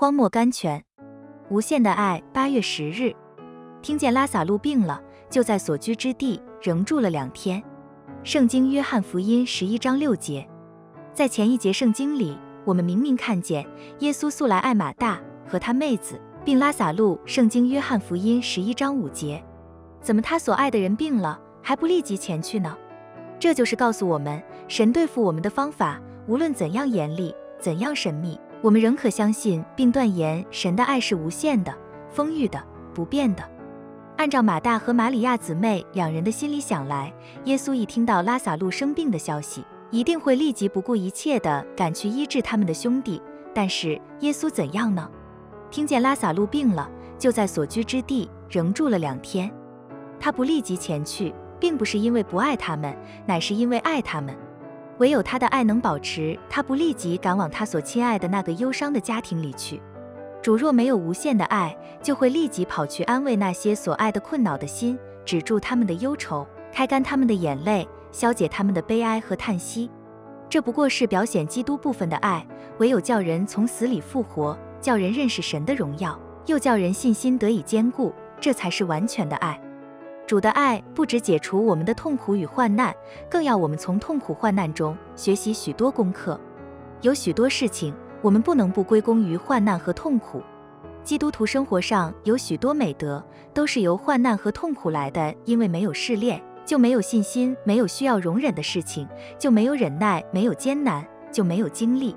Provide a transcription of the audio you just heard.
荒漠甘泉，无限的爱。八月十日，听见拉萨路病了，就在所居之地仍住了两天。圣经约翰福音十一章六节，在前一节圣经里，我们明明看见耶稣素来爱马大和他妹子，并拉萨路。圣经约翰福音十一章五节，怎么他所爱的人病了，还不立即前去呢？这就是告诉我们，神对付我们的方法，无论怎样严厉，怎样神秘。我们仍可相信并断言，神的爱是无限的、丰裕的、不变的。按照马大和玛利亚姊妹两人的心里想来，耶稣一听到拉萨路生病的消息，一定会立即不顾一切地赶去医治他们的兄弟。但是耶稣怎样呢？听见拉萨路病了，就在所居之地仍住了两天。他不立即前去，并不是因为不爱他们，乃是因为爱他们。唯有他的爱能保持他不立即赶往他所亲爱的那个忧伤的家庭里去。主若没有无限的爱，就会立即跑去安慰那些所爱的困恼的心，止住他们的忧愁，开干他们的眼泪，消解他们的悲哀和叹息。这不过是表显基督部分的爱。唯有叫人从死里复活，叫人认识神的荣耀，又叫人信心得以坚固，这才是完全的爱。主的爱不止解除我们的痛苦与患难，更要我们从痛苦患难中学习许多功课。有许多事情我们不能不归功于患难和痛苦。基督徒生活上有许多美德，都是由患难和痛苦来的。因为没有试炼，就没有信心；没有需要容忍的事情，就没有忍耐；没有艰难，就没有经历。